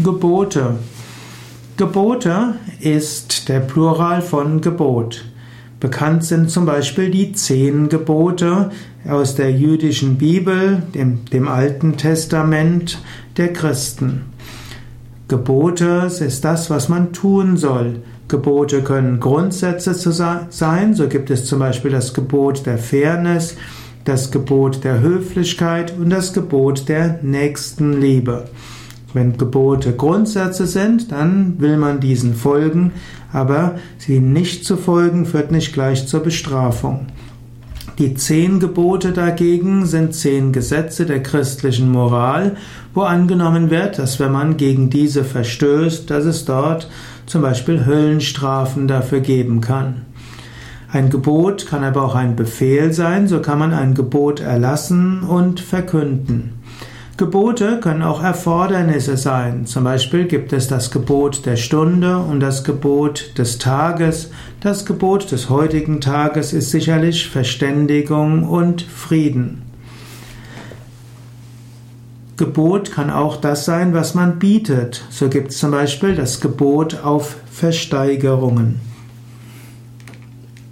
Gebote. Gebote ist der Plural von Gebot. Bekannt sind zum Beispiel die zehn Gebote aus der jüdischen Bibel, dem, dem Alten Testament der Christen. Gebote ist das, was man tun soll. Gebote können Grundsätze sein, so gibt es zum Beispiel das Gebot der Fairness, das Gebot der Höflichkeit und das Gebot der Nächstenliebe. Wenn Gebote Grundsätze sind, dann will man diesen folgen, aber sie nicht zu folgen führt nicht gleich zur Bestrafung. Die zehn Gebote dagegen sind zehn Gesetze der christlichen Moral, wo angenommen wird, dass wenn man gegen diese verstößt, dass es dort zum Beispiel Höllenstrafen dafür geben kann. Ein Gebot kann aber auch ein Befehl sein, so kann man ein Gebot erlassen und verkünden. Gebote können auch Erfordernisse sein. Zum Beispiel gibt es das Gebot der Stunde und das Gebot des Tages. Das Gebot des heutigen Tages ist sicherlich Verständigung und Frieden. Gebot kann auch das sein, was man bietet. So gibt es zum Beispiel das Gebot auf Versteigerungen.